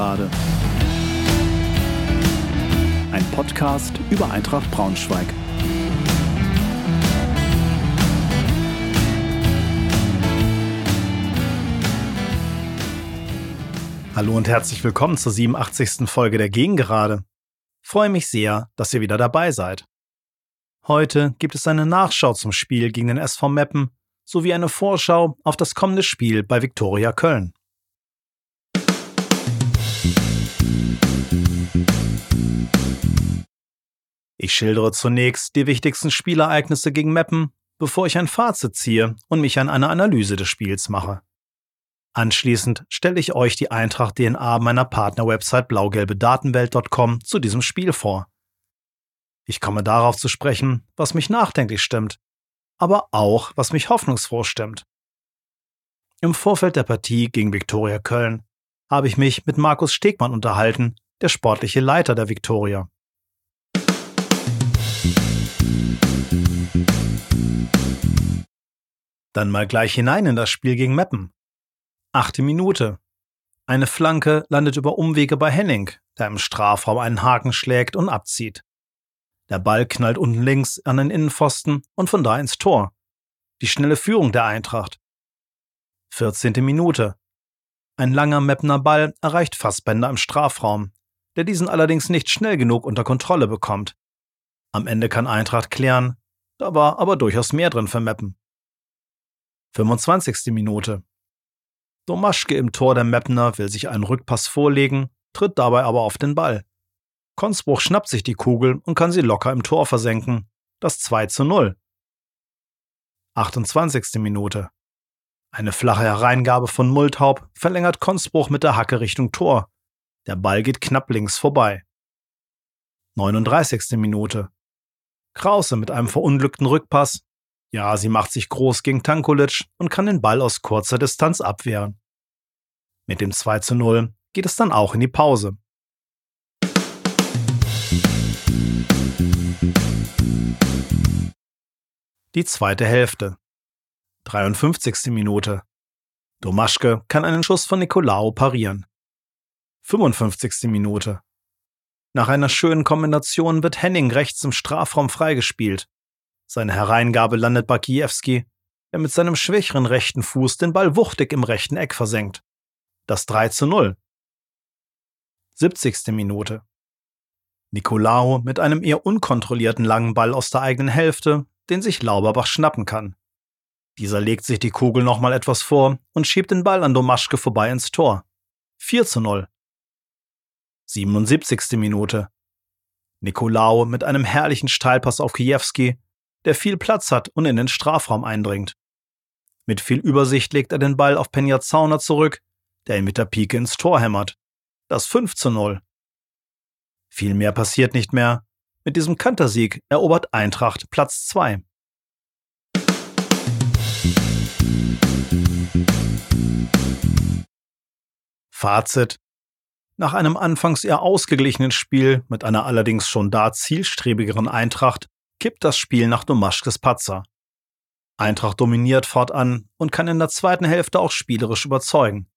Gegengerade. Ein Podcast über Eintracht Braunschweig. Hallo und herzlich willkommen zur 87. Folge der Gegengerade. Freue mich sehr, dass ihr wieder dabei seid. Heute gibt es eine Nachschau zum Spiel gegen den SV Meppen sowie eine Vorschau auf das kommende Spiel bei Viktoria Köln. Ich schildere zunächst die wichtigsten Spielereignisse gegen Meppen, bevor ich ein Fazit ziehe und mich an eine Analyse des Spiels mache. Anschließend stelle ich euch die Eintracht DNA meiner Partnerwebsite blaugelbedatenwelt.com zu diesem Spiel vor. Ich komme darauf zu sprechen, was mich nachdenklich stimmt, aber auch, was mich hoffnungsfroh stimmt. Im Vorfeld der Partie gegen Viktoria Köln habe ich mich mit Markus Stegmann unterhalten, der sportliche Leiter der Viktoria. Dann mal gleich hinein in das Spiel gegen Meppen. Achte Minute. Eine Flanke landet über Umwege bei Henning, der im Strafraum einen Haken schlägt und abzieht. Der Ball knallt unten links an den Innenpfosten und von da ins Tor. Die schnelle Führung der Eintracht. 14. Minute. Ein langer Meppner Ball erreicht Fassbender im Strafraum, der diesen allerdings nicht schnell genug unter Kontrolle bekommt. Am Ende kann Eintracht klären, da war aber durchaus mehr drin für Meppen. 25. Minute. Domaschke im Tor der Meppner will sich einen Rückpass vorlegen, tritt dabei aber auf den Ball. Konsbruch schnappt sich die Kugel und kann sie locker im Tor versenken. Das 2 zu 0. 28. Minute. Eine flache Hereingabe von Multhaup verlängert Konsbruch mit der Hacke Richtung Tor. Der Ball geht knapp links vorbei. 39. Minute. Krause mit einem verunglückten Rückpass ja, sie macht sich groß gegen Tankulic und kann den Ball aus kurzer Distanz abwehren. Mit dem 2 zu 0 geht es dann auch in die Pause. Die zweite Hälfte. 53. Minute. Domaschke kann einen Schuss von Nicolao parieren. 55. Minute. Nach einer schönen Kombination wird Henning rechts im Strafraum freigespielt. Seine Hereingabe landet bei Kiewski, der mit seinem schwächeren rechten Fuß den Ball wuchtig im rechten Eck versenkt. Das 3 zu 0. 70. Minute. Nicolao mit einem eher unkontrollierten langen Ball aus der eigenen Hälfte, den sich Lauberbach schnappen kann. Dieser legt sich die Kugel nochmal etwas vor und schiebt den Ball an Domaschke vorbei ins Tor. 4 zu 0. 77. Minute. Nicolao mit einem herrlichen Steilpass auf Kiewski der viel Platz hat und in den Strafraum eindringt. Mit viel Übersicht legt er den Ball auf Penja Zauner zurück, der ihn mit der Pike ins Tor hämmert. Das 5 zu 0. Viel mehr passiert nicht mehr. Mit diesem Kantersieg erobert Eintracht Platz 2. Fazit. Nach einem anfangs eher ausgeglichenen Spiel mit einer allerdings schon da zielstrebigeren Eintracht kippt das Spiel nach Domaschkes Patzer. Eintracht dominiert fortan und kann in der zweiten Hälfte auch spielerisch überzeugen.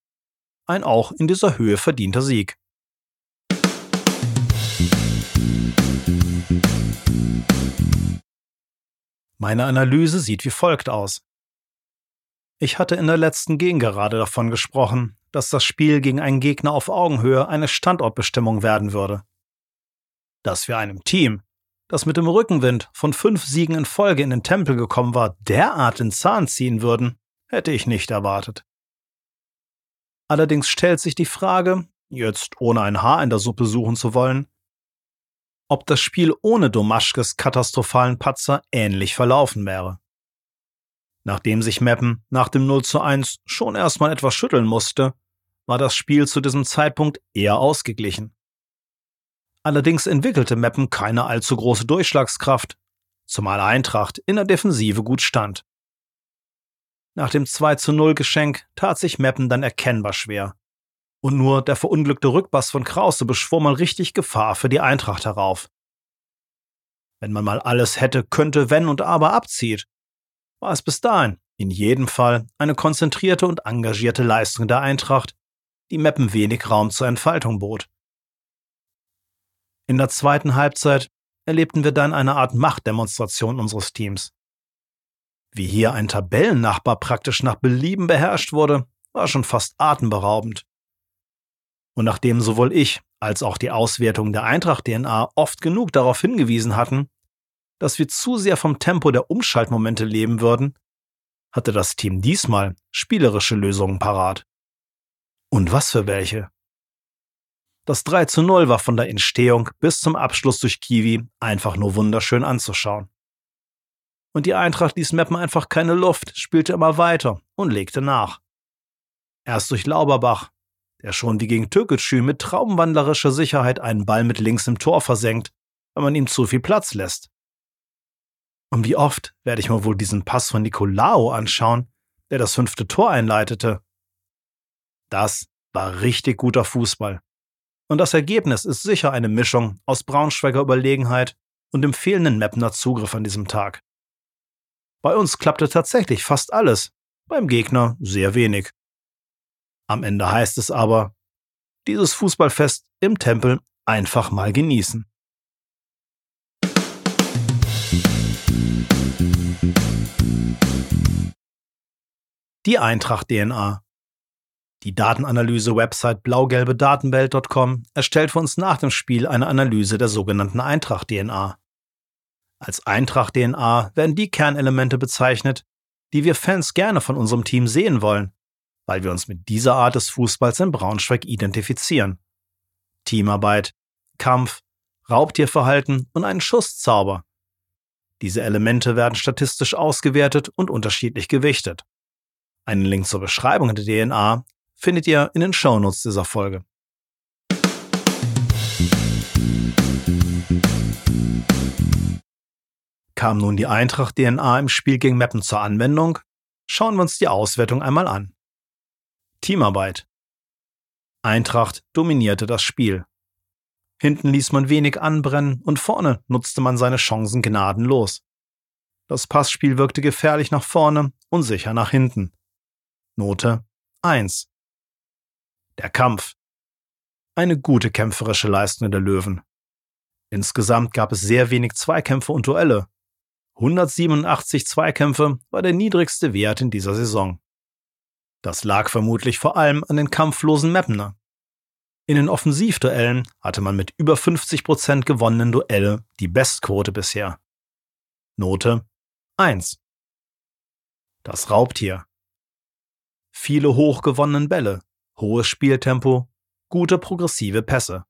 Ein auch in dieser Höhe verdienter Sieg. Meine Analyse sieht wie folgt aus. Ich hatte in der letzten Gegengerade davon gesprochen, dass das Spiel gegen einen Gegner auf Augenhöhe eine Standortbestimmung werden würde. Dass wir einem Team, das mit dem Rückenwind von fünf Siegen in Folge in den Tempel gekommen war, derart in Zahn ziehen würden, hätte ich nicht erwartet. Allerdings stellt sich die Frage, jetzt ohne ein Haar in der Suppe suchen zu wollen, ob das Spiel ohne Domaschkes katastrophalen Patzer ähnlich verlaufen wäre. Nachdem sich Meppen nach dem 0 zu 1 schon erstmal etwas schütteln musste, war das Spiel zu diesem Zeitpunkt eher ausgeglichen. Allerdings entwickelte Meppen keine allzu große Durchschlagskraft, zumal Eintracht in der Defensive gut stand. Nach dem 2 zu 0 Geschenk tat sich Meppen dann erkennbar schwer. Und nur der verunglückte Rückpass von Krause beschwor mal richtig Gefahr für die Eintracht herauf. Wenn man mal alles hätte, könnte, wenn und aber abzieht, war es bis dahin in jedem Fall eine konzentrierte und engagierte Leistung der Eintracht, die Meppen wenig Raum zur Entfaltung bot. In der zweiten Halbzeit erlebten wir dann eine Art Machtdemonstration unseres Teams. Wie hier ein Tabellennachbar praktisch nach Belieben beherrscht wurde, war schon fast atemberaubend. Und nachdem sowohl ich als auch die Auswertung der Eintracht-DNA oft genug darauf hingewiesen hatten, dass wir zu sehr vom Tempo der Umschaltmomente leben würden, hatte das Team diesmal spielerische Lösungen parat. Und was für welche? Das 3 zu 0 war von der Entstehung bis zum Abschluss durch Kiwi einfach nur wunderschön anzuschauen. Und die Eintracht ließ Meppen einfach keine Luft, spielte immer weiter und legte nach. Erst durch Lauberbach, der schon wie gegen Türkgücü mit traumwandlerischer Sicherheit einen Ball mit links im Tor versenkt, wenn man ihm zu viel Platz lässt. Und wie oft werde ich mir wohl diesen Pass von Nicolao anschauen, der das fünfte Tor einleitete? Das war richtig guter Fußball. Und das Ergebnis ist sicher eine Mischung aus Braunschweiger Überlegenheit und dem fehlenden Mapner Zugriff an diesem Tag. Bei uns klappte tatsächlich fast alles, beim Gegner sehr wenig. Am Ende heißt es aber, dieses Fußballfest im Tempel einfach mal genießen. Die Eintracht DNA. Die Datenanalyse-Website blaugelbedatenwelt.com erstellt für uns nach dem Spiel eine Analyse der sogenannten Eintracht DNA. Als Eintracht DNA werden die Kernelemente bezeichnet, die wir Fans gerne von unserem Team sehen wollen weil wir uns mit dieser Art des Fußballs in Braunschweig identifizieren. Teamarbeit, Kampf, Raubtierverhalten und einen Schusszauber. Diese Elemente werden statistisch ausgewertet und unterschiedlich gewichtet. Einen Link zur Beschreibung der DNA findet ihr in den Shownotes dieser Folge. Kam nun die Eintracht DNA im Spiel gegen Meppen zur Anwendung? Schauen wir uns die Auswertung einmal an. Teamarbeit. Eintracht dominierte das Spiel. Hinten ließ man wenig anbrennen und vorne nutzte man seine Chancen gnadenlos. Das Passspiel wirkte gefährlich nach vorne und sicher nach hinten. Note 1. Der Kampf. Eine gute kämpferische Leistung der Löwen. Insgesamt gab es sehr wenig Zweikämpfe und Duelle. 187 Zweikämpfe war der niedrigste Wert in dieser Saison. Das lag vermutlich vor allem an den kampflosen Mapner. In den Offensivduellen hatte man mit über 50% gewonnenen Duelle die Bestquote bisher. Note 1. Das Raubtier. Viele hochgewonnenen Bälle, hohes Spieltempo, gute progressive Pässe.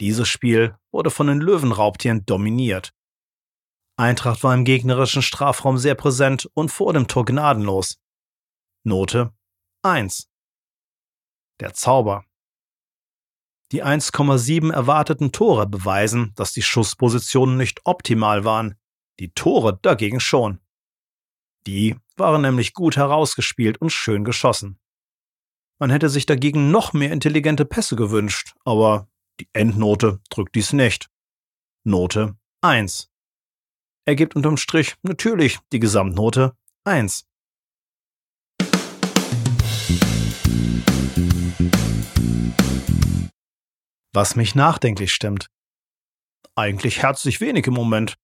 Dieses Spiel wurde von den Löwenraubtieren dominiert. Eintracht war im gegnerischen Strafraum sehr präsent und vor dem Tor gnadenlos. Note 1. Der Zauber. Die 1,7 erwarteten Tore beweisen, dass die Schusspositionen nicht optimal waren, die Tore dagegen schon. Die waren nämlich gut herausgespielt und schön geschossen. Man hätte sich dagegen noch mehr intelligente Pässe gewünscht, aber die Endnote drückt dies nicht. Note 1. Ergibt unterm Strich natürlich die Gesamtnote 1. Was mich nachdenklich stimmt. Eigentlich herzlich wenig im Moment.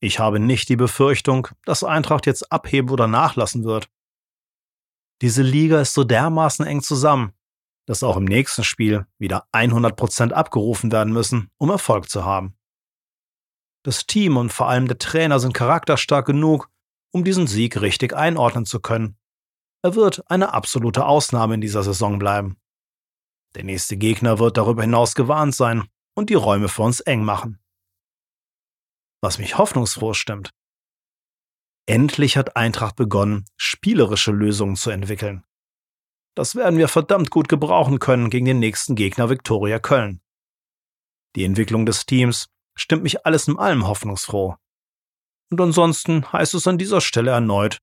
Ich habe nicht die Befürchtung, dass Eintracht jetzt abheben oder nachlassen wird. Diese Liga ist so dermaßen eng zusammen, dass auch im nächsten Spiel wieder 100% abgerufen werden müssen, um Erfolg zu haben. Das Team und vor allem der Trainer sind charakterstark genug, um diesen Sieg richtig einordnen zu können. Er wird eine absolute Ausnahme in dieser Saison bleiben. Der nächste Gegner wird darüber hinaus gewarnt sein und die Räume für uns eng machen. Was mich hoffnungsfroh stimmt. Endlich hat Eintracht begonnen, spielerische Lösungen zu entwickeln. Das werden wir verdammt gut gebrauchen können gegen den nächsten Gegner Viktoria Köln. Die Entwicklung des Teams stimmt mich alles in allem hoffnungsfroh. Und ansonsten heißt es an dieser Stelle erneut,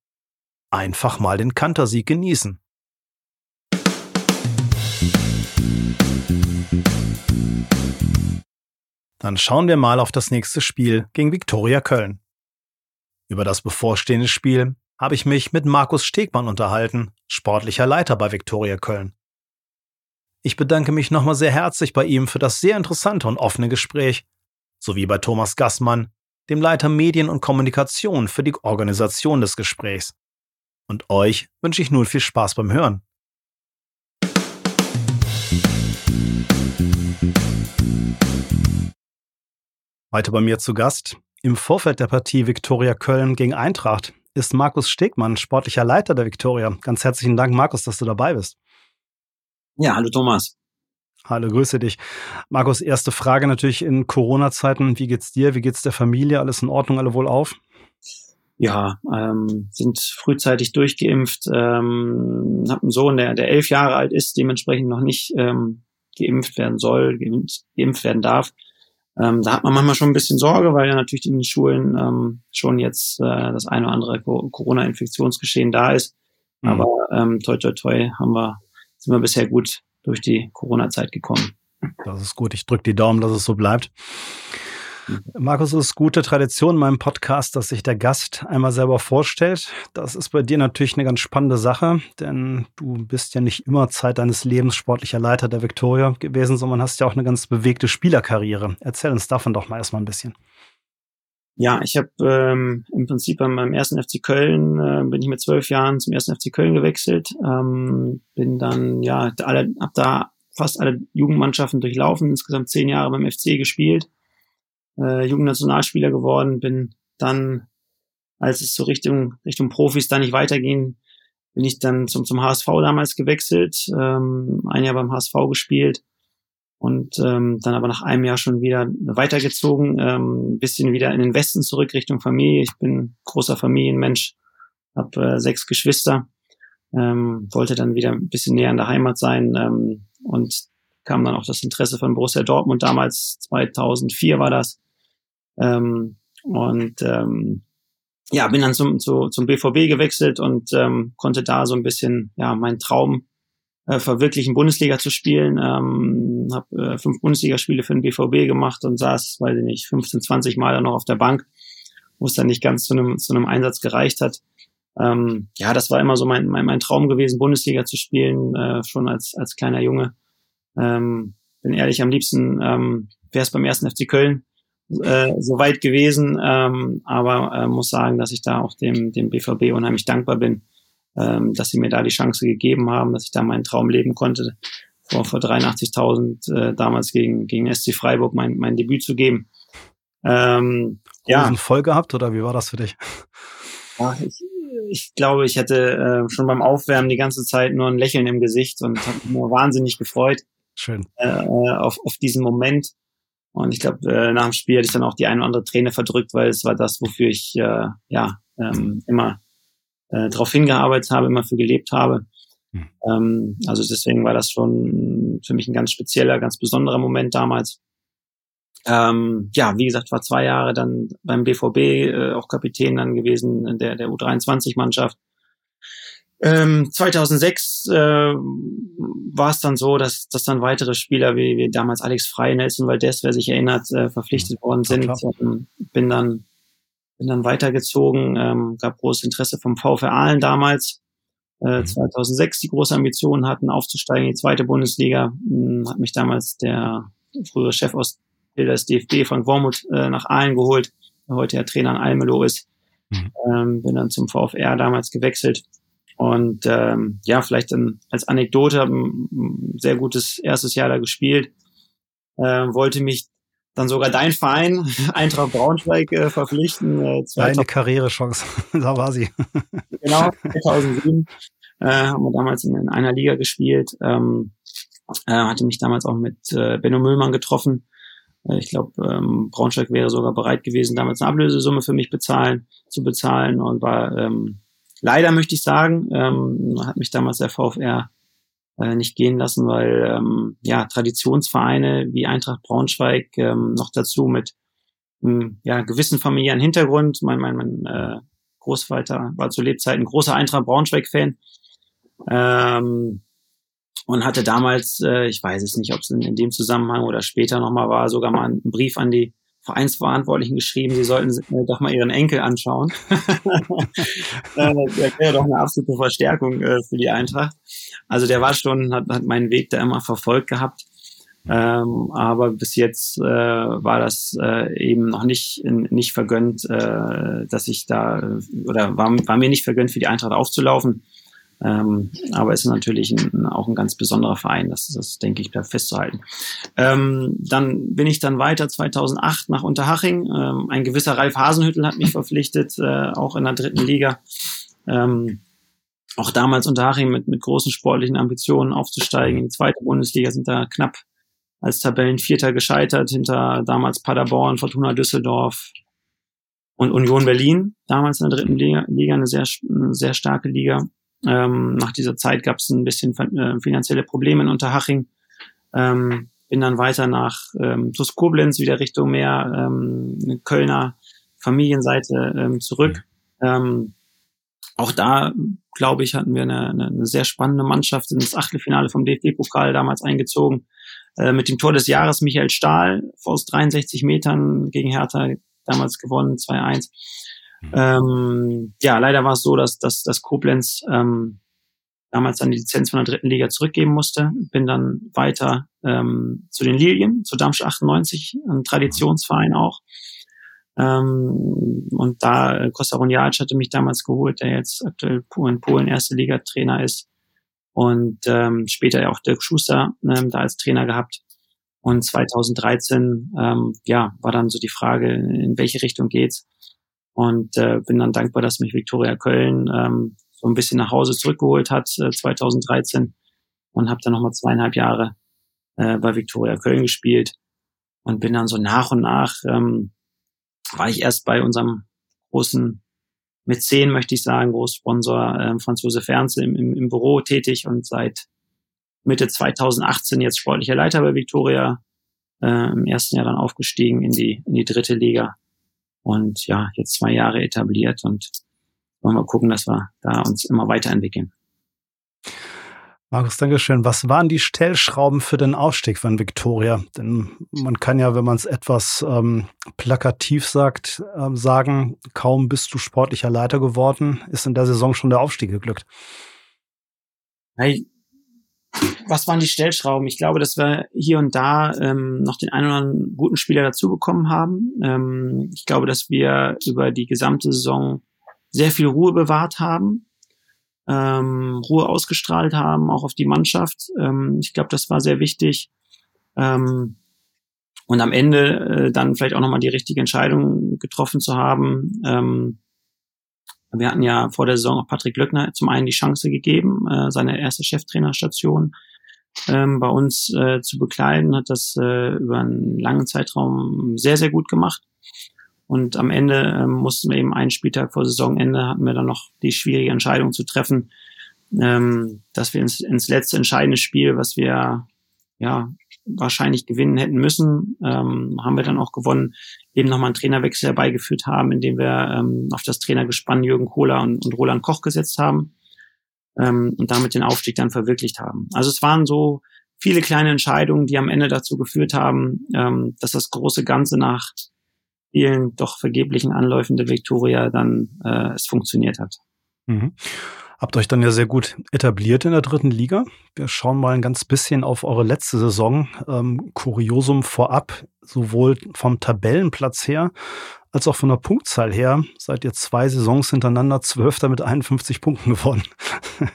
einfach mal den Kantersieg genießen. Dann schauen wir mal auf das nächste Spiel gegen Viktoria Köln. Über das bevorstehende Spiel habe ich mich mit Markus Stegmann unterhalten, sportlicher Leiter bei Viktoria Köln. Ich bedanke mich nochmal sehr herzlich bei ihm für das sehr interessante und offene Gespräch, sowie bei Thomas Gassmann, dem Leiter Medien und Kommunikation für die Organisation des Gesprächs. Und euch wünsche ich nun viel Spaß beim Hören. Heute bei mir zu Gast im Vorfeld der Partie Viktoria Köln gegen Eintracht ist Markus Stegmann, sportlicher Leiter der Viktoria. Ganz herzlichen Dank, Markus, dass du dabei bist. Ja, hallo Thomas. Hallo, grüße dich. Markus, erste Frage natürlich in Corona-Zeiten. Wie geht's dir? Wie geht's der Familie? Alles in Ordnung? Alle wohl auf? Ja, ähm, sind frühzeitig durchgeimpft. Ähm, habe einen Sohn, der, der elf Jahre alt ist, dementsprechend noch nicht ähm, geimpft werden soll, geimpft, geimpft werden darf. Ähm, da hat man manchmal schon ein bisschen Sorge, weil ja natürlich in den Schulen ähm, schon jetzt äh, das eine oder andere Corona-Infektionsgeschehen da ist. Mhm. Aber ähm, toi toi toi haben wir, sind wir bisher gut durch die Corona-Zeit gekommen. Das ist gut. Ich drücke die Daumen, dass es so bleibt. Markus, es ist gute Tradition in meinem Podcast, dass sich der Gast einmal selber vorstellt. Das ist bei dir natürlich eine ganz spannende Sache, denn du bist ja nicht immer Zeit deines Lebens sportlicher Leiter der Viktoria gewesen, sondern hast ja auch eine ganz bewegte Spielerkarriere. Erzähl uns davon doch mal erstmal ein bisschen. Ja, ich habe ähm, im Prinzip beim, beim ersten FC Köln äh, bin ich mit zwölf Jahren zum ersten FC Köln gewechselt, ähm, bin dann ja alle, hab da fast alle Jugendmannschaften durchlaufen, insgesamt zehn Jahre beim FC gespielt äh, Jugendnationalspieler geworden, bin dann, als es so Richtung, Richtung Profis da nicht weiterging, bin ich dann zum, zum HSV damals gewechselt, ähm, ein Jahr beim HSV gespielt und ähm, dann aber nach einem Jahr schon wieder weitergezogen, ähm, bisschen wieder in den Westen zurück Richtung Familie. Ich bin großer Familienmensch, habe äh, sechs Geschwister, ähm, wollte dann wieder ein bisschen näher an der Heimat sein ähm, und kam dann auch das Interesse von Borussia Dortmund damals 2004 war das ähm, und ähm, ja, bin dann zum, zu, zum BVB gewechselt und ähm, konnte da so ein bisschen ja meinen Traum äh, verwirklichen, Bundesliga zu spielen. Ähm, habe äh, fünf Bundesligaspiele für den BVB gemaich und saß, weiß ich nicht, 15, 20 Mal dann noch auf der Bank, wo es dann nicht ganz zu einem zu einem Einsatz gereicht hat. Ähm, ja, das war immer so mein, mein, mein Traum gewesen, Bundesliga zu spielen, äh, schon als, als kleiner Junge. Ähm, bin ehrlich, am liebsten ähm, wäre es beim ersten FC Köln äh, so weit gewesen, ähm, aber äh, muss sagen, dass ich da auch dem, dem BVB unheimlich dankbar bin, ähm, dass sie mir da die Chance gegeben haben, dass ich da meinen Traum leben konnte, vor, vor 83.000 äh, damals gegen, gegen SC Freiburg mein, mein Debüt zu geben. Ähm, ja. voll gehabt oder wie war das für dich? Ach, ich, ich glaube, ich hätte äh, schon beim Aufwärmen die ganze Zeit nur ein Lächeln im Gesicht und habe mich wahnsinnig gefreut Schön. Äh, auf, auf diesen Moment. Und ich glaube, äh, nach dem Spiel hatte ich dann auch die eine oder andere Träne verdrückt, weil es war das, wofür ich äh, ja ähm, immer äh, darauf hingearbeitet habe, immer für gelebt habe. Mhm. Ähm, also deswegen war das schon für mich ein ganz spezieller, ganz besonderer Moment damals. Ähm, ja, wie gesagt, war zwei Jahre dann beim BVB äh, auch Kapitän dann gewesen der der U23-Mannschaft. Ähm, 2006 äh, war es dann so, dass, dass dann weitere Spieler wie, wie damals Alex Frey, Nelson Valdez, wer sich erinnert, äh, verpflichtet worden sind. Ähm, bin dann bin dann weitergezogen, ähm, gab großes Interesse vom VfR Aalen damals. Äh, 2006 mhm. die große Ambition hatten, aufzusteigen in die zweite Bundesliga. Hm, hat mich damals der frühere Chef aus des DFB, Frank Wormuth, äh, nach Aalen geholt, der heute ja Trainer an Almelo ist. Mhm. Ähm, bin dann zum VfR damals gewechselt und ähm, ja, vielleicht dann als Anekdote, habe ein sehr gutes erstes Jahr da gespielt, äh, wollte mich dann sogar dein Verein, Eintracht Braunschweig, äh, verpflichten. Äh, Deine Karrierechance, da war sie. genau, 2007 äh, haben wir damals in, in einer Liga gespielt. Ähm, äh, hatte mich damals auch mit äh, Benno Müllmann getroffen. Äh, ich glaube, ähm, Braunschweig wäre sogar bereit gewesen, damals eine Ablösesumme für mich bezahlen, zu bezahlen und war ähm, Leider möchte ich sagen, ähm, hat mich damals der VfR äh, nicht gehen lassen, weil ähm, ja Traditionsvereine wie Eintracht Braunschweig ähm, noch dazu mit einem ja, gewissen familiären Hintergrund. Mein, mein, mein äh, Großvater war zu Lebzeiten großer Eintracht Braunschweig-Fan. Ähm, und hatte damals, äh, ich weiß es nicht, ob es in, in dem Zusammenhang oder später nochmal war, sogar mal einen Brief an die Vereinsverantwortlichen geschrieben, sie sollten äh, doch mal ihren Enkel anschauen. äh, der wäre doch eine absolute Verstärkung äh, für die Eintracht. Also der war schon, hat, hat meinen Weg da immer verfolgt gehabt. Ähm, aber bis jetzt äh, war das äh, eben noch nicht nicht vergönnt, äh, dass ich da oder war, war mir nicht vergönnt, für die Eintracht aufzulaufen. Ähm, aber es ist natürlich ein, auch ein ganz besonderer Verein, das, das denke ich, bleibt festzuhalten. Ähm, dann bin ich dann weiter 2008 nach Unterhaching. Ähm, ein gewisser Ralf Hasenhüttel hat mich verpflichtet, äh, auch in der dritten Liga. Ähm, auch damals Unterhaching mit, mit großen sportlichen Ambitionen aufzusteigen. In die zweite Bundesliga sind da knapp als Tabellenvierter gescheitert hinter damals Paderborn, Fortuna Düsseldorf und Union Berlin, damals in der dritten Liga, eine, sehr, eine sehr starke Liga. Ähm, nach dieser Zeit gab es ein bisschen äh, finanzielle Probleme in Unterhaching. Ähm, bin dann weiter nach ähm, TuS Koblenz, wieder Richtung mehr ähm, Kölner Familienseite ähm, zurück. Ähm, auch da, glaube ich, hatten wir eine, eine sehr spannende Mannschaft, sind ins Achtelfinale vom DFB-Pokal damals eingezogen. Äh, mit dem Tor des Jahres Michael Stahl aus 63 Metern gegen Hertha damals gewonnen, 2-1. Mhm. Ähm, ja, leider war es so, dass, dass, dass Koblenz ähm, damals dann die Lizenz von der dritten Liga zurückgeben musste. Bin dann weiter ähm, zu den Lilien, zu Darmstadt 98, ein Traditionsverein auch. Ähm, und da äh, Costa Runjalic hatte mich damals geholt, der jetzt aktuell in Polen erste Liga Trainer ist. Und ähm, später ja auch Dirk Schuster ähm, da als Trainer gehabt. Und 2013 ähm, ja, war dann so die Frage, in welche Richtung geht's. Und äh, bin dann dankbar, dass mich Viktoria Köln ähm, so ein bisschen nach Hause zurückgeholt hat äh, 2013 und habe dann nochmal zweieinhalb Jahre äh, bei Viktoria Köln gespielt und bin dann so nach und nach ähm, war ich erst bei unserem großen Mäzen, möchte ich sagen, Großsponsor äh, Franz Josef Ernst im, im, im Büro tätig und seit Mitte 2018 jetzt sportlicher Leiter bei Viktoria, äh, im ersten Jahr dann aufgestiegen in die, in die dritte Liga und ja, jetzt zwei Jahre etabliert und wollen wir gucken, dass wir da uns immer weiterentwickeln. Markus, Dankeschön. Was waren die Stellschrauben für den Aufstieg von Victoria? Denn man kann ja, wenn man es etwas ähm, plakativ sagt, äh, sagen, kaum bist du sportlicher Leiter geworden, ist in der Saison schon der Aufstieg geglückt. Hey, was waren die Stellschrauben? Ich glaube, dass wir hier und da ähm, noch den einen oder anderen guten Spieler dazu bekommen haben. Ähm, ich glaube, dass wir über die gesamte Saison sehr viel Ruhe bewahrt haben ähm, Ruhe ausgestrahlt haben, auch auf die Mannschaft. Ähm, ich glaube, das war sehr wichtig. Ähm, und am Ende äh, dann vielleicht auch nochmal die richtige Entscheidung getroffen zu haben. Ähm, wir hatten ja vor der Saison auch Patrick Löckner zum einen die Chance gegeben, äh, seine erste Cheftrainerstation ähm, bei uns äh, zu bekleiden, hat das äh, über einen langen Zeitraum sehr, sehr gut gemacht. Und am Ende ähm, mussten wir eben einen Spieltag vor Saisonende hatten wir dann noch die schwierige Entscheidung zu treffen, ähm, dass wir ins, ins letzte entscheidende Spiel, was wir ja wahrscheinlich gewinnen hätten müssen, ähm, haben wir dann auch gewonnen, eben nochmal einen Trainerwechsel herbeigeführt haben, indem wir ähm, auf das Trainergespann Jürgen Kohler und, und Roland Koch gesetzt haben ähm, und damit den Aufstieg dann verwirklicht haben. Also es waren so viele kleine Entscheidungen, die am Ende dazu geführt haben, ähm, dass das große Ganze nach vielen doch vergeblichen Anläufen der Victoria dann äh, es funktioniert hat. Mhm. Habt euch dann ja sehr gut etabliert in der dritten Liga. Wir schauen mal ein ganz bisschen auf eure letzte Saison. Ähm, Kuriosum vorab, sowohl vom Tabellenplatz her als auch von der Punktzahl her seid ihr zwei Saisons hintereinander Zwölfter mit 51 Punkten geworden.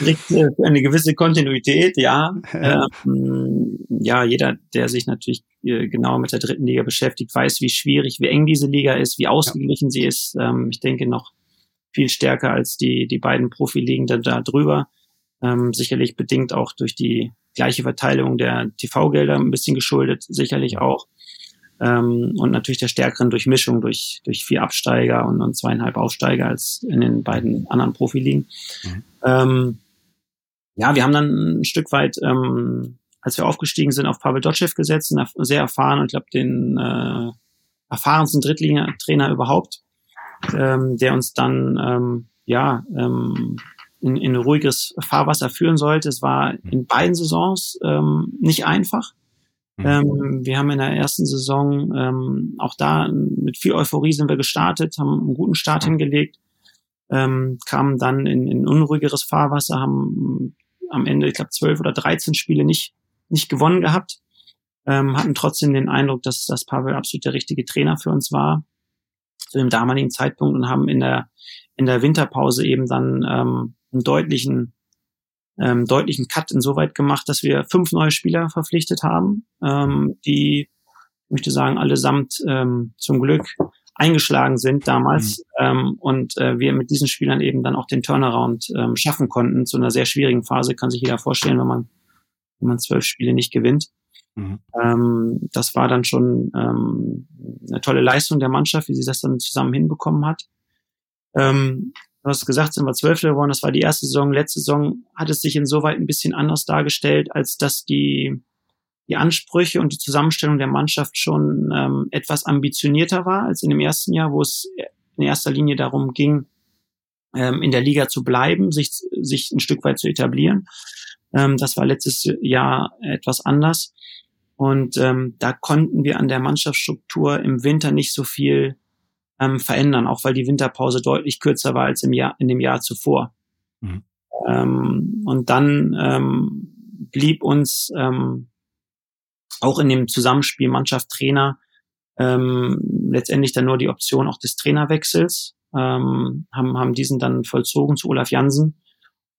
Äh, eine gewisse Kontinuität, ja. Ja. Ähm, ja, jeder, der sich natürlich äh, genau mit der dritten Liga beschäftigt, weiß, wie schwierig, wie eng diese Liga ist, wie ausgeglichen ja. sie ist. Ähm, ich denke noch viel stärker als die, die beiden Profiligen da, da drüber. Ähm, sicherlich bedingt auch durch die gleiche Verteilung der TV-Gelder ein bisschen geschuldet, sicherlich auch. Ähm, und natürlich der stärkeren Durchmischung durch, durch vier Absteiger und, und zweieinhalb Aufsteiger als in den beiden anderen Profiligen. Mhm. Ähm, ja, wir haben dann ein Stück weit ähm, als wir aufgestiegen sind, auf Pavel Dotschew gesetzt, sehr erfahren und ich glaube den äh, erfahrensten Drittlinie-Trainer überhaupt, ähm, der uns dann ähm, ja ähm, in, in ruhiges Fahrwasser führen sollte. Es war in beiden Saisons ähm, nicht einfach. Mhm. Ähm, wir haben in der ersten Saison ähm, auch da mit viel Euphorie sind wir gestartet, haben einen guten Start hingelegt, ähm, kamen dann in, in unruhigeres Fahrwasser, haben am Ende, ich glaube, zwölf oder dreizehn Spiele nicht, nicht gewonnen gehabt, ähm, hatten trotzdem den Eindruck, dass, dass Pavel absolut der richtige Trainer für uns war zu dem damaligen Zeitpunkt und haben in der, in der Winterpause eben dann ähm, einen deutlichen ähm, deutlichen Cut insoweit gemacht, dass wir fünf neue Spieler verpflichtet haben, ähm, die, ich möchte sagen, allesamt ähm, zum Glück eingeschlagen sind damals mhm. ähm, und äh, wir mit diesen Spielern eben dann auch den Turnaround ähm, schaffen konnten zu einer sehr schwierigen Phase, kann sich jeder vorstellen, wenn man wenn man zwölf Spiele nicht gewinnt. Mhm. Ähm, das war dann schon ähm, eine tolle Leistung der Mannschaft, wie sie das dann zusammen hinbekommen hat. Ähm, du hast gesagt, sind wir Zwölfte geworden, das war die erste Saison. Letzte Saison hat es sich insoweit ein bisschen anders dargestellt, als dass die, die Ansprüche und die Zusammenstellung der Mannschaft schon ähm, etwas ambitionierter war als in dem ersten Jahr, wo es in erster Linie darum ging, ähm, in der Liga zu bleiben, sich, sich ein Stück weit zu etablieren. Das war letztes Jahr etwas anders. Und ähm, da konnten wir an der Mannschaftsstruktur im Winter nicht so viel ähm, verändern, auch weil die Winterpause deutlich kürzer war als im Jahr, in dem Jahr zuvor. Mhm. Ähm, und dann ähm, blieb uns ähm, auch in dem Zusammenspiel Mannschaft-Trainer ähm, letztendlich dann nur die Option auch des Trainerwechsels, ähm, haben, haben diesen dann vollzogen zu Olaf Jansen.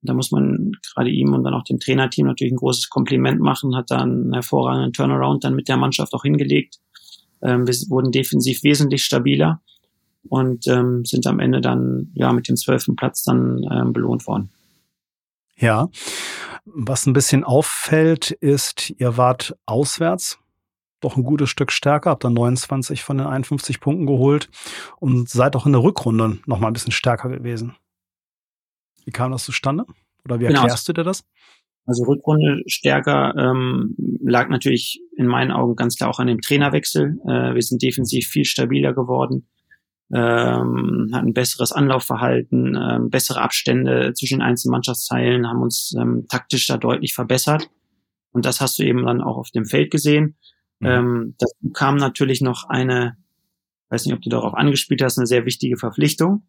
Da muss man gerade ihm und dann auch dem Trainerteam natürlich ein großes Kompliment machen, hat dann einen hervorragenden Turnaround dann mit der Mannschaft auch hingelegt. Ähm, wir wurden defensiv wesentlich stabiler und ähm, sind am Ende dann ja mit dem zwölften Platz dann ähm, belohnt worden. Ja, was ein bisschen auffällt, ist, ihr wart auswärts doch ein gutes Stück stärker, habt dann 29 von den 51 Punkten geholt und seid auch in der Rückrunde noch mal ein bisschen stärker gewesen. Wie kam das zustande? Oder wie genau. erklärst du dir das? Also Rückrunde stärker ähm, lag natürlich in meinen Augen ganz klar auch an dem Trainerwechsel. Äh, wir sind defensiv viel stabiler geworden ähm, hatten besseres Anlaufverhalten, ähm, bessere Abstände zwischen den einzelnen Mannschaftsteilen, haben uns ähm, taktisch da deutlich verbessert. Und das hast du eben dann auch auf dem Feld gesehen. Mhm. Ähm, dazu kam natürlich noch eine, weiß nicht, ob du darauf angespielt hast, eine sehr wichtige Verpflichtung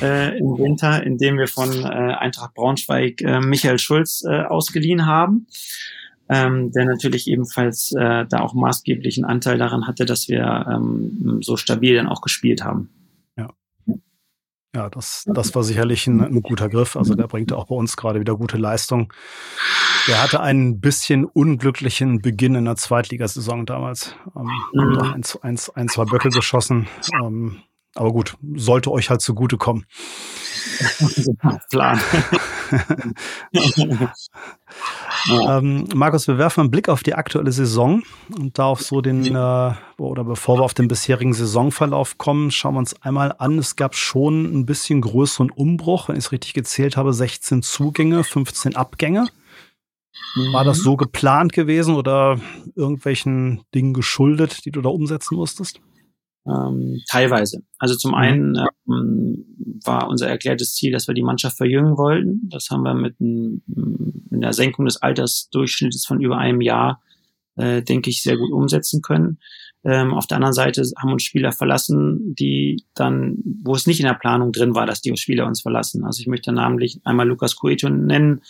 äh, im Winter, indem wir von äh, Eintracht Braunschweig äh, Michael Schulz äh, ausgeliehen haben ähm, der natürlich ebenfalls äh, da auch maßgeblichen Anteil daran hatte, dass wir ähm, so stabil dann auch gespielt haben. Ja. Ja, das, das war sicherlich ein, ein guter Griff. Also der bringt auch bei uns gerade wieder gute Leistung. Der hatte einen bisschen unglücklichen Beginn in der Zweitligasaison damals. Ähm, mhm. ein, ein, ein, zwei Böcke geschossen. Ähm, aber gut, sollte euch halt zugutekommen. Plan. ähm, Markus, wir werfen einen Blick auf die aktuelle Saison und da auf so den, äh, oder bevor wir auf den bisherigen Saisonverlauf kommen, schauen wir uns einmal an. Es gab schon ein bisschen größeren Umbruch, wenn ich es richtig gezählt habe, 16 Zugänge, 15 Abgänge. War das mhm. so geplant gewesen oder irgendwelchen Dingen geschuldet, die du da umsetzen musstest? Ähm, teilweise. Also zum mhm. einen ähm, war unser erklärtes Ziel, dass wir die Mannschaft verjüngen wollten. Das haben wir mit, ein, mit einer Senkung des Altersdurchschnittes von über einem Jahr, äh, denke ich, sehr gut umsetzen können. Ähm, auf der anderen Seite haben uns Spieler verlassen, die dann, wo es nicht in der Planung drin war, dass die Spieler uns verlassen. Also ich möchte namentlich einmal Lukas Coeto nennen,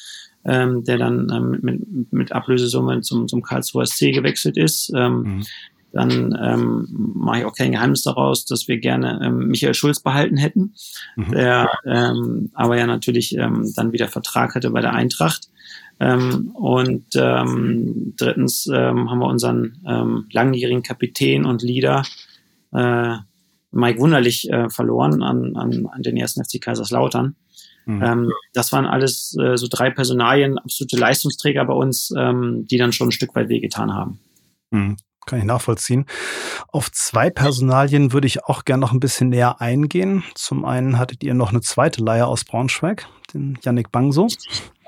ähm, der dann ähm, mit, mit Ablösesumme zum, zum Karlsruher SC gewechselt ist. Ähm, mhm dann ähm, mache ich auch kein Geheimnis daraus, dass wir gerne ähm, Michael Schulz behalten hätten, mhm. der ähm, aber ja natürlich ähm, dann wieder Vertrag hatte bei der Eintracht. Ähm, und ähm, drittens ähm, haben wir unseren ähm, langjährigen Kapitän und Leader äh, Mike Wunderlich äh, verloren an, an, an den ersten FC Kaiserslautern. Mhm. Ähm, das waren alles äh, so drei Personalien, absolute Leistungsträger bei uns, ähm, die dann schon ein Stück weit wehgetan haben. Mhm. Kann ich nachvollziehen. Auf zwei Personalien würde ich auch gern noch ein bisschen näher eingehen. Zum einen hattet ihr noch eine zweite Leihe aus Braunschweig, den Yannick Bangso.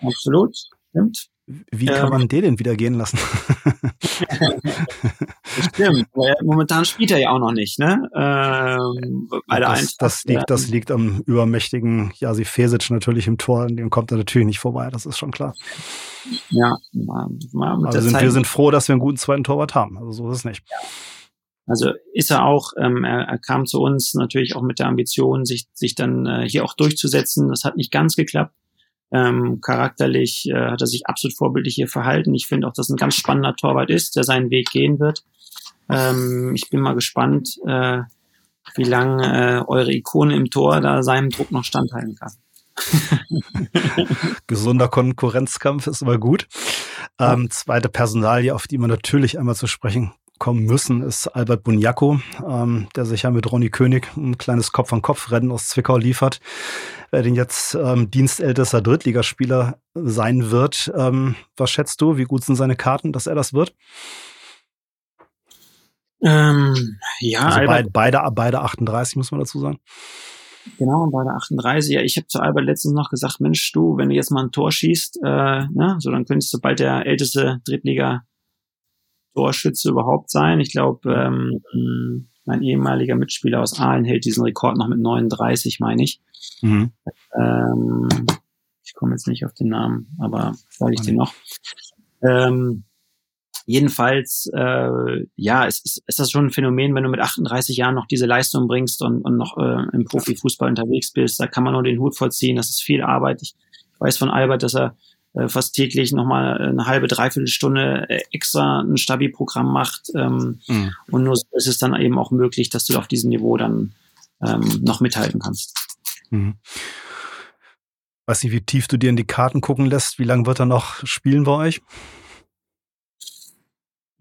Absolut, stimmt. Wie kann ähm, man den denn wieder gehen lassen? Stimmt. momentan spielt er ja auch noch nicht, ne? Ähm, bei der das, das, liegt, das liegt am übermächtigen Jasi Fesic natürlich im Tor, an dem kommt er natürlich nicht vorbei, das ist schon klar. Ja, also sind, wir sind froh, dass wir einen guten zweiten Torwart haben. Also so ist es nicht. Also ist er auch, ähm, er, er kam zu uns natürlich auch mit der Ambition, sich, sich dann äh, hier auch durchzusetzen. Das hat nicht ganz geklappt. Ähm, charakterlich äh, hat er sich absolut vorbildlich hier verhalten. Ich finde auch, dass ein ganz spannender Torwart ist, der seinen Weg gehen wird. Ähm, ich bin mal gespannt, äh, wie lange äh, eure Ikone im Tor da seinem Druck noch standhalten kann. Gesunder Konkurrenzkampf ist immer gut. Ähm, zweite Personalie, auf die wir natürlich einmal zu sprechen kommen müssen, ist Albert Bunjako, ähm, der sich ja mit Ronny König ein kleines Kopf-an-Kopf-Rennen aus Zwickau liefert wer denn jetzt ähm, dienstältester Drittligaspieler sein wird. Ähm, was schätzt du? Wie gut sind seine Karten, dass er das wird? Ähm, ja, also Albert, beide, beide 38, muss man dazu sagen. Genau, beide 38. Ja, ich habe zu Albert letztens noch gesagt, Mensch, du, wenn du jetzt mal ein Tor schießt, äh, ne, so dann könntest du bald der älteste Drittliga Torschütze überhaupt sein. Ich glaube, ähm, mein ehemaliger Mitspieler aus Aalen hält diesen Rekord noch mit 39, meine ich. Mhm. Ähm, ich komme jetzt nicht auf den Namen, aber sage ich dir noch. Ähm, jedenfalls, äh, ja, es ist, ist das schon ein Phänomen, wenn du mit 38 Jahren noch diese Leistung bringst und, und noch äh, im Profifußball unterwegs bist. Da kann man nur den Hut vollziehen. Das ist viel Arbeit. Ich, ich weiß von Albert, dass er äh, fast täglich nochmal eine halbe, dreiviertel Stunde äh, extra ein Stabi-Programm macht. Ähm, mhm. Und nur so ist es dann eben auch möglich, dass du auf diesem Niveau dann ähm, noch mithalten kannst. Mhm. Weiß nicht, wie tief du dir in die Karten gucken lässt. Wie lange wird er noch spielen bei euch?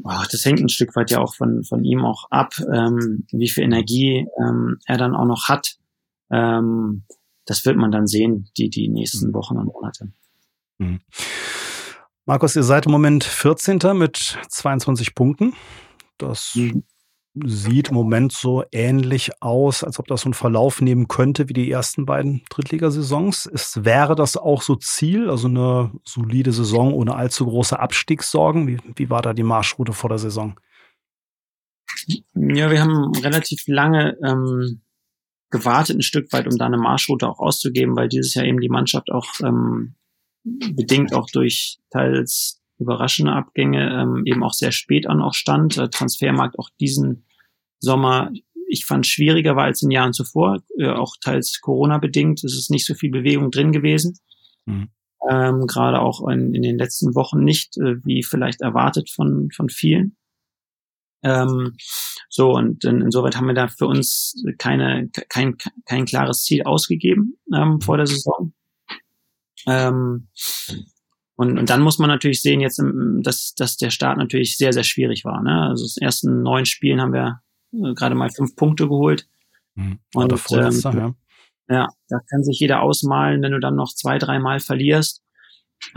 Ach, das hängt ein Stück weit ja auch von, von ihm auch ab, ähm, wie viel Energie ähm, er dann auch noch hat. Ähm, das wird man dann sehen, die, die nächsten mhm. Wochen und Monate. Mhm. Markus, ihr seid im Moment 14. mit 22 Punkten. Das mhm. Sieht im Moment so ähnlich aus, als ob das so einen Verlauf nehmen könnte wie die ersten beiden Drittligasaisons. Ist, wäre das auch so Ziel, also eine solide Saison ohne allzu große Abstiegssorgen? Wie, wie war da die Marschroute vor der Saison? Ja, wir haben relativ lange ähm, gewartet, ein Stück weit, um da eine Marschroute auch auszugeben, weil dieses Jahr eben die Mannschaft auch ähm, bedingt auch durch teils überraschende Abgänge ähm, eben auch sehr spät an auch stand. Transfermarkt auch diesen Sommer, ich fand schwieriger war als in Jahren zuvor, äh, auch teils Corona bedingt. Es ist nicht so viel Bewegung drin gewesen. Mhm. Ähm, Gerade auch in, in, den letzten Wochen nicht, äh, wie vielleicht erwartet von, von vielen. Ähm, so, und in, insoweit haben wir da für uns keine, kein, kein klares Ziel ausgegeben ähm, vor der Saison. Ähm, und, und dann muss man natürlich sehen, jetzt, dass, dass der Start natürlich sehr, sehr schwierig war. Ne? Also das ersten neun Spielen haben wir gerade mal fünf Punkte geholt. Mhm. Und ähm, ja. ja, da kann sich jeder ausmalen, wenn du dann noch zwei, dreimal verlierst.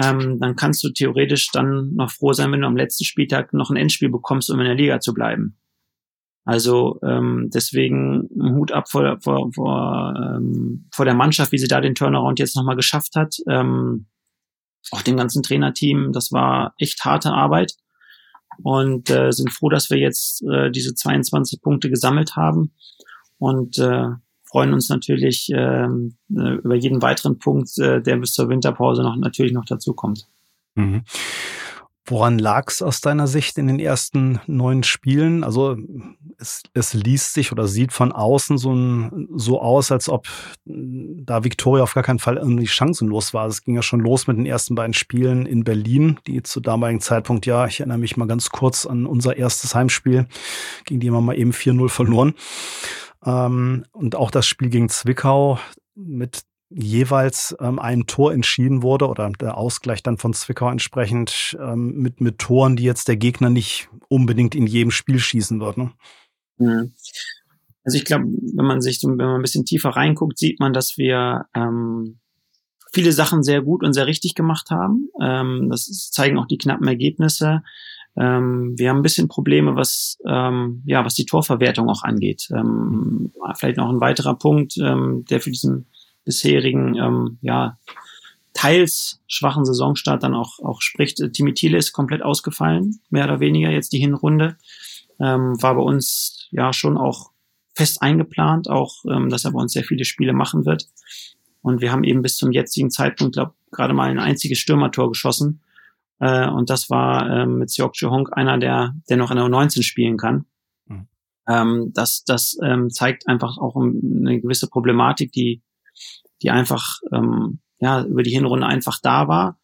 Ähm, dann kannst du theoretisch dann noch froh sein, wenn du am letzten Spieltag noch ein Endspiel bekommst, um in der Liga zu bleiben. Also ähm, deswegen Hut ab vor, vor, vor, ähm, vor der Mannschaft, wie sie da den Turnaround jetzt nochmal geschafft hat. Ähm, auch dem ganzen Trainerteam, das war echt harte Arbeit und äh, sind froh, dass wir jetzt äh, diese 22 Punkte gesammelt haben und äh, freuen uns natürlich äh, über jeden weiteren Punkt, äh, der bis zur Winterpause noch natürlich noch dazu kommt. Mhm. Woran lag es aus deiner Sicht in den ersten neun Spielen? Also es, es liest sich oder sieht von außen so, ein, so aus, als ob da Victoria auf gar keinen Fall irgendwie chancenlos war. Es ging ja schon los mit den ersten beiden Spielen in Berlin, die zu damaligen Zeitpunkt, ja, ich erinnere mich mal ganz kurz an unser erstes Heimspiel, gegen die haben wir mal eben 4-0 verloren. Ähm, und auch das Spiel gegen Zwickau mit jeweils ähm, ein Tor entschieden wurde oder der Ausgleich dann von Zwickau entsprechend ähm, mit, mit Toren, die jetzt der Gegner nicht unbedingt in jedem Spiel schießen wird. Ne? Mhm. Also ich glaube, wenn man sich, wenn man ein bisschen tiefer reinguckt, sieht man, dass wir ähm, viele Sachen sehr gut und sehr richtig gemacht haben. Ähm, das zeigen auch die knappen Ergebnisse. Ähm, wir haben ein bisschen Probleme, was ähm, ja was die Torverwertung auch angeht. Ähm, vielleicht noch ein weiterer Punkt, ähm, der für diesen bisherigen, ähm, ja, teils schwachen Saisonstart dann auch, auch spricht. Timmy Thiele ist komplett ausgefallen, mehr oder weniger jetzt die Hinrunde. ähm, war bei uns ja schon auch fest eingeplant, auch ähm, dass er bei uns sehr viele Spiele machen wird. Und wir haben eben bis zum jetzigen Zeitpunkt, glaube gerade mal ein einziges Stürmertor geschossen. Äh, und das war äh, mit Seok Honk einer, der, der noch in der U19 spielen kann. Mhm. Ähm, das das ähm, zeigt einfach auch eine gewisse Problematik, die, die einfach ähm, ja, über die Hinrunde einfach da war.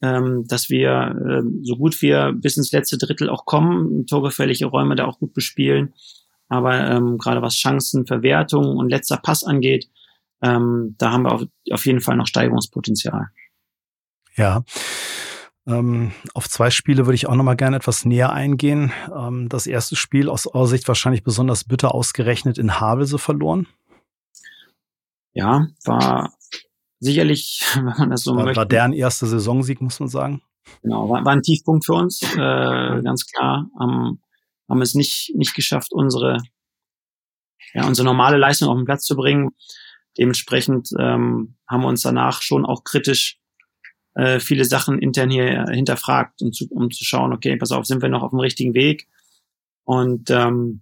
Ähm, dass wir äh, so gut wir bis ins letzte Drittel auch kommen, torgefährliche Räume da auch gut bespielen. Aber ähm, gerade was Chancen, Verwertung und letzter Pass angeht, ähm, da haben wir auf, auf jeden Fall noch Steigerungspotenzial. Ja. Ähm, auf zwei Spiele würde ich auch noch mal gerne etwas näher eingehen. Ähm, das erste Spiel aus eurer Sicht wahrscheinlich besonders bitter ausgerechnet in Havelse verloren. Ja, war sicherlich, wenn man das so war, möchte. War deren erster Saisonsieg, muss man sagen. Genau, war, war ein Tiefpunkt für uns, äh, ganz klar. Haben, haben es nicht, nicht geschafft, unsere, ja, unsere normale Leistung auf den Platz zu bringen. Dementsprechend ähm, haben wir uns danach schon auch kritisch äh, viele Sachen intern hier hinterfragt, um zu, um zu schauen, okay, pass auf, sind wir noch auf dem richtigen Weg? Und ähm,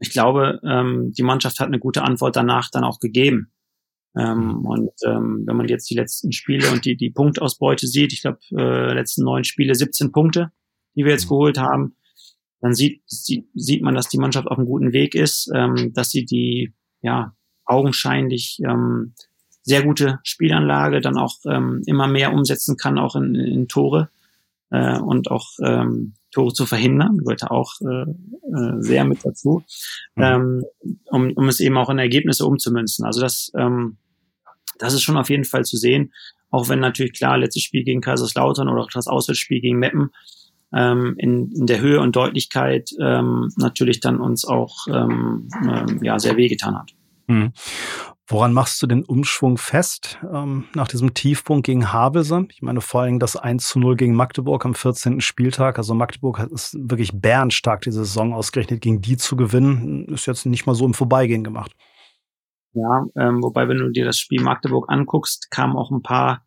ich glaube, ähm, die Mannschaft hat eine gute Antwort danach dann auch gegeben. Ähm, mhm. und ähm, wenn man jetzt die letzten Spiele und die, die Punktausbeute sieht, ich glaube, äh, letzten neun Spiele 17 Punkte, die wir jetzt mhm. geholt haben, dann sieht, sieht, sieht man, dass die Mannschaft auf einem guten Weg ist, ähm, dass sie die ja augenscheinlich ähm, sehr gute Spielanlage dann auch ähm, immer mehr umsetzen kann, auch in, in Tore äh, und auch ähm, Tore zu verhindern, gehört auch äh, äh, sehr mit dazu, mhm. ähm, um, um es eben auch in Ergebnisse umzumünzen. Also das, ähm, das ist schon auf jeden Fall zu sehen, auch wenn natürlich klar, letztes Spiel gegen Kaiserslautern oder auch das Auswärtsspiel gegen Meppen ähm, in, in der Höhe und Deutlichkeit ähm, natürlich dann uns auch ähm, äh, ja, sehr wehgetan hat. Mhm. Woran machst du den Umschwung fest ähm, nach diesem Tiefpunkt gegen Havelse? Ich meine vor allem das 1 zu 0 gegen Magdeburg am 14. Spieltag. Also Magdeburg hat es wirklich bärenstark diese Saison ausgerechnet, gegen die zu gewinnen. Ist jetzt nicht mal so im Vorbeigehen gemacht. Ja, ähm, wobei, wenn du dir das Spiel Magdeburg anguckst, kamen auch ein paar,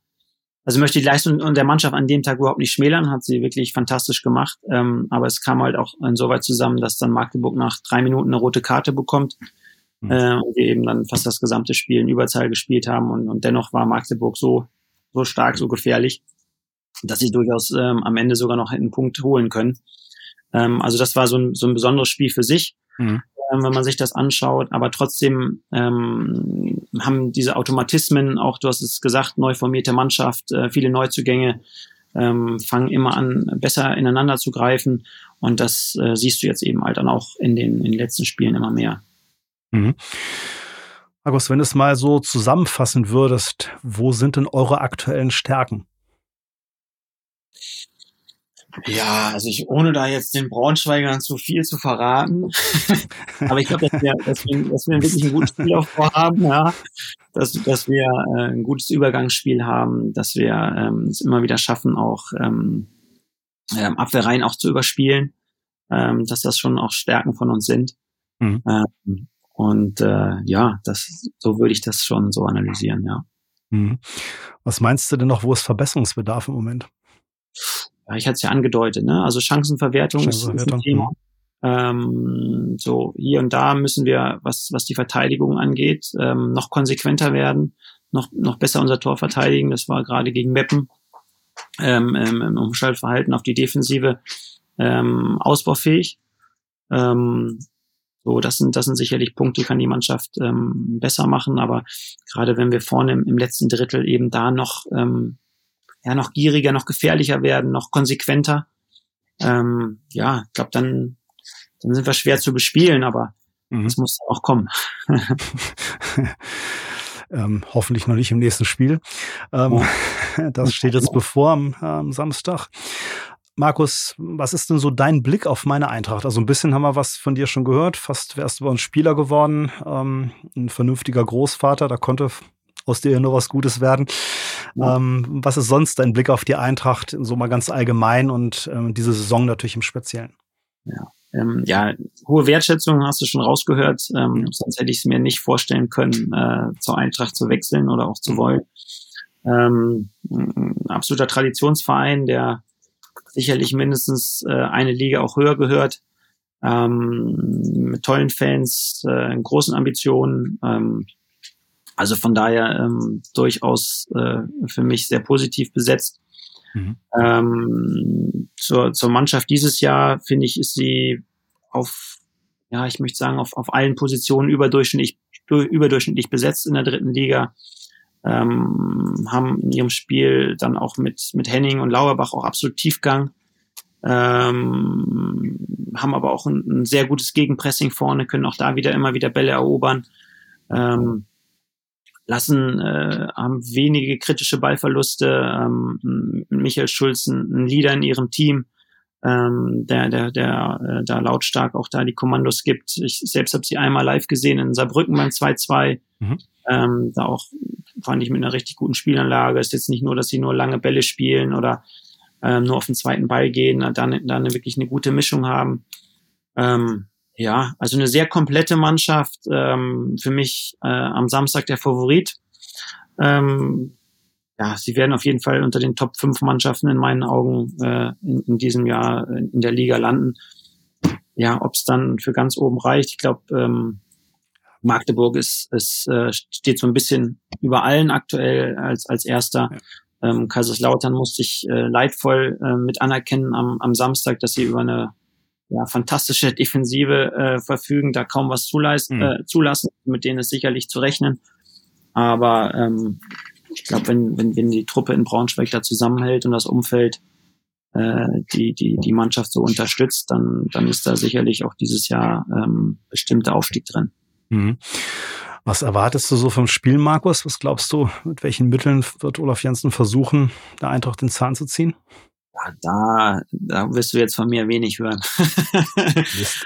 also ich möchte die Leistung der Mannschaft an dem Tag überhaupt nicht schmälern, hat sie wirklich fantastisch gemacht. Ähm, aber es kam halt auch insoweit zusammen, dass dann Magdeburg nach drei Minuten eine rote Karte bekommt mhm. äh, und wir eben dann fast das gesamte Spiel in Überzahl gespielt haben und, und dennoch war Magdeburg so, so stark, so gefährlich, dass sie durchaus ähm, am Ende sogar noch einen Punkt holen können. Ähm, also das war so ein, so ein besonderes Spiel für sich, mhm. ähm, wenn man sich das anschaut. Aber trotzdem ähm, haben diese Automatismen, auch du hast es gesagt, neu formierte Mannschaft, äh, viele Neuzugänge, ähm, fangen immer an, besser ineinander zu greifen. Und das äh, siehst du jetzt eben halt dann auch in den, in den letzten Spielen immer mehr. Mhm. August, wenn du es mal so zusammenfassen würdest, wo sind denn eure aktuellen Stärken? Ja, also ich, ohne da jetzt den Braunschweigern zu viel zu verraten, aber ich glaube, dass wir, dass, wir, dass wir wirklich ein gutes Spielaufbau haben, ja, dass, dass wir äh, ein gutes Übergangsspiel haben, dass wir ähm, es immer wieder schaffen, auch ähm, ähm, Abwehrreihen auch zu überspielen, ähm, dass das schon auch Stärken von uns sind. Mhm. Ähm, und äh, ja, das so würde ich das schon so analysieren, ja. Mhm. Was meinst du denn noch, wo ist Verbesserungsbedarf im Moment? Ja, ich hatte es ja angedeutet, ne? Also Chancenverwertung, Chancenverwertung. ist ein Thema. Mhm. Ähm, so hier und da müssen wir, was was die Verteidigung angeht, ähm, noch konsequenter werden, noch noch besser unser Tor verteidigen. Das war gerade gegen Meppen ähm, im Umschaltverhalten auf die Defensive ähm, ausbaufähig. Ähm, so, das sind, das sind sicherlich Punkte, die kann die Mannschaft ähm, besser machen, aber gerade wenn wir vorne im, im letzten Drittel eben da noch, ähm, ja, noch gieriger, noch gefährlicher werden, noch konsequenter, ähm, ja, ich glaube, dann, dann sind wir schwer zu bespielen, aber mhm. das muss auch kommen. ähm, hoffentlich noch nicht im nächsten Spiel. Ähm, ja. Das steht jetzt bevor am, am Samstag. Markus, was ist denn so dein Blick auf meine Eintracht? Also ein bisschen haben wir was von dir schon gehört. Fast wärst du bei uns Spieler geworden, ähm, ein vernünftiger Großvater, da konnte aus dir nur was Gutes werden. Ja. Ähm, was ist sonst dein Blick auf die Eintracht, so mal ganz allgemein und ähm, diese Saison natürlich im Speziellen? Ja, ähm, ja, hohe Wertschätzung hast du schon rausgehört. Ähm, sonst hätte ich es mir nicht vorstellen können, äh, zur Eintracht zu wechseln oder auch zu wollen. Ähm, ein absoluter Traditionsverein, der sicherlich mindestens äh, eine Liga auch höher gehört. ähm, mit tollen Fans, äh, großen Ambitionen. Ähm, also von daher ähm, durchaus äh, für mich sehr positiv besetzt. Mhm. Ähm, zur, zur Mannschaft dieses Jahr finde ich, ist sie auf, ja, ich möchte sagen, auf, auf allen Positionen überdurchschnittlich, überdurchschnittlich besetzt in der dritten Liga. Ähm, haben in ihrem Spiel dann auch mit, mit Henning und Lauerbach auch absolut Tiefgang. Ähm, haben aber auch ein, ein, sehr gutes Gegenpressing vorne, können auch da wieder immer wieder Bälle erobern. Ähm, lassen, äh, haben wenige kritische Ballverluste. Ähm, Michael Schulz, ein Leader in ihrem Team, ähm, der, der, der äh, da lautstark auch da die Kommandos gibt. Ich selbst habe sie einmal live gesehen in Saarbrücken beim 2-2. Mhm. Ähm, da auch fand ich mit einer richtig guten Spielanlage. Ist jetzt nicht nur, dass sie nur lange Bälle spielen oder ähm, nur auf den zweiten Ball gehen, dann, dann wirklich eine gute Mischung haben. Ähm, ja, also eine sehr komplette Mannschaft. Ähm, für mich äh, am Samstag der Favorit. Ähm, ja, sie werden auf jeden Fall unter den Top 5 Mannschaften in meinen Augen äh, in, in diesem Jahr in der Liga landen. Ja, ob es dann für ganz oben reicht, ich glaube, ähm, Magdeburg ist, ist äh, steht so ein bisschen über allen aktuell als als erster. Ja. Ähm, Kaiserslautern musste ich äh, leidvoll äh, mit anerkennen am, am Samstag, dass sie über eine ja, fantastische Defensive äh, verfügen, da kaum was zuleisten, mhm. äh, zulassen, mit denen ist sicherlich zu rechnen. Aber ähm, ich glaube, wenn, wenn, wenn die Truppe in Braunschweig da zusammenhält und das Umfeld äh, die, die, die Mannschaft so unterstützt, dann, dann ist da sicherlich auch dieses Jahr ähm, bestimmter Aufstieg drin. Mhm. Was erwartest du so vom Spiel, Markus? Was glaubst du, mit welchen Mitteln wird Olaf Jensen versuchen, der Eintracht den Zahn zu ziehen? Ja, da, da wirst du jetzt von mir wenig hören.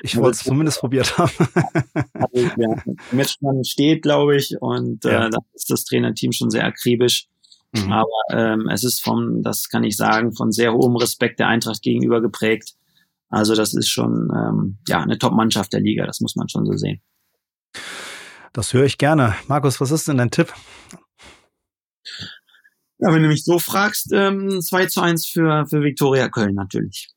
ich wollte es zumindest probiert haben. also, ja, Matchplan steht, glaube ich, und äh, ja. äh, da ist das Trainerteam schon sehr akribisch. Mhm. Aber ähm, es ist von, das kann ich sagen, von sehr hohem Respekt der Eintracht gegenüber geprägt. Also das ist schon ähm, ja eine Top-Mannschaft der Liga, das muss man schon so sehen. Das höre ich gerne. Markus, was ist denn dein Tipp? Ja, wenn du mich so fragst, ähm, 2 zu 1 für, für Viktoria Köln natürlich.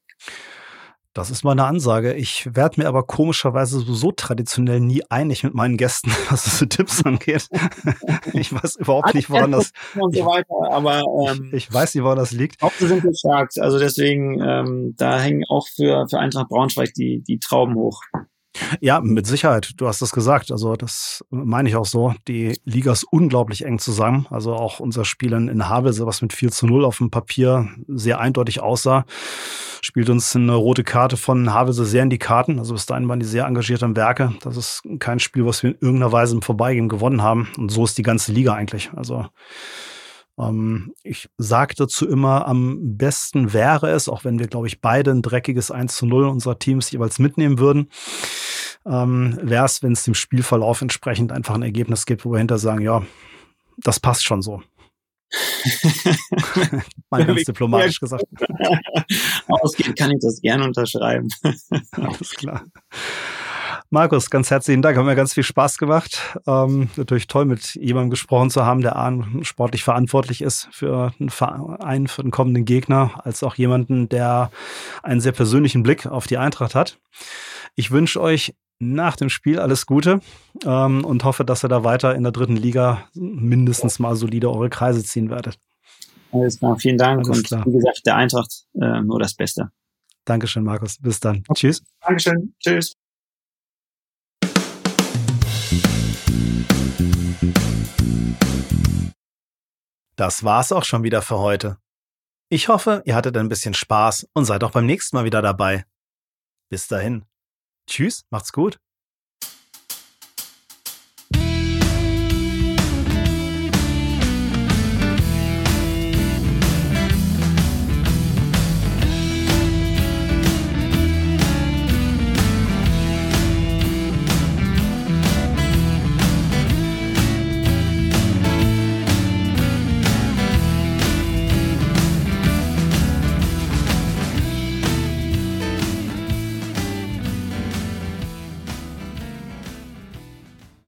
Das ist meine Ansage. Ich werde mir aber komischerweise so traditionell nie einig mit meinen Gästen, was diese Tipps angeht. ich weiß überhaupt nicht, woran das. Und so weiter, aber ähm, ich, ich weiß nicht, woran das liegt. Auch sind stark. Also deswegen, ähm, da hängen auch für, für Eintracht Braunschweig die, die Trauben hoch. Ja, mit Sicherheit. Du hast es gesagt. Also das meine ich auch so. Die Liga ist unglaublich eng zusammen. Also auch unser Spiel in Havelse, was mit 4 zu 0 auf dem Papier sehr eindeutig aussah, spielt uns eine rote Karte von Havelse sehr in die Karten. Also bis dahin waren die sehr engagiert am Werke. Das ist kein Spiel, was wir in irgendeiner Weise im Vorbeigehen gewonnen haben. Und so ist die ganze Liga eigentlich. Also ähm, ich sage dazu immer, am besten wäre es, auch wenn wir, glaube ich, beide ein dreckiges 1 zu 0 unserer Teams jeweils mitnehmen würden, ähm, wäre es, wenn es dem Spielverlauf entsprechend einfach ein Ergebnis gibt, wo wir hinter sagen, ja, das passt schon so. Mal ganz diplomatisch gesagt. Ausgehen kann ich das gerne unterschreiben. Alles klar. Markus, ganz herzlichen Dank. Hat mir ganz viel Spaß gemacht. Ähm, natürlich toll, mit jemandem gesprochen zu haben, der sportlich verantwortlich ist für einen Verein, für den kommenden Gegner, als auch jemanden, der einen sehr persönlichen Blick auf die Eintracht hat. Ich wünsche euch nach dem Spiel alles Gute ähm, und hoffe, dass ihr da weiter in der dritten Liga mindestens mal solide eure Kreise ziehen werdet. Alles klar, vielen Dank alles und klar. wie gesagt, der Eintracht äh, nur das Beste. Dankeschön, Markus. Bis dann. Tschüss. Dankeschön. Tschüss. Das war's auch schon wieder für heute. Ich hoffe, ihr hattet ein bisschen Spaß und seid auch beim nächsten Mal wieder dabei. Bis dahin. Tschüss, macht's gut.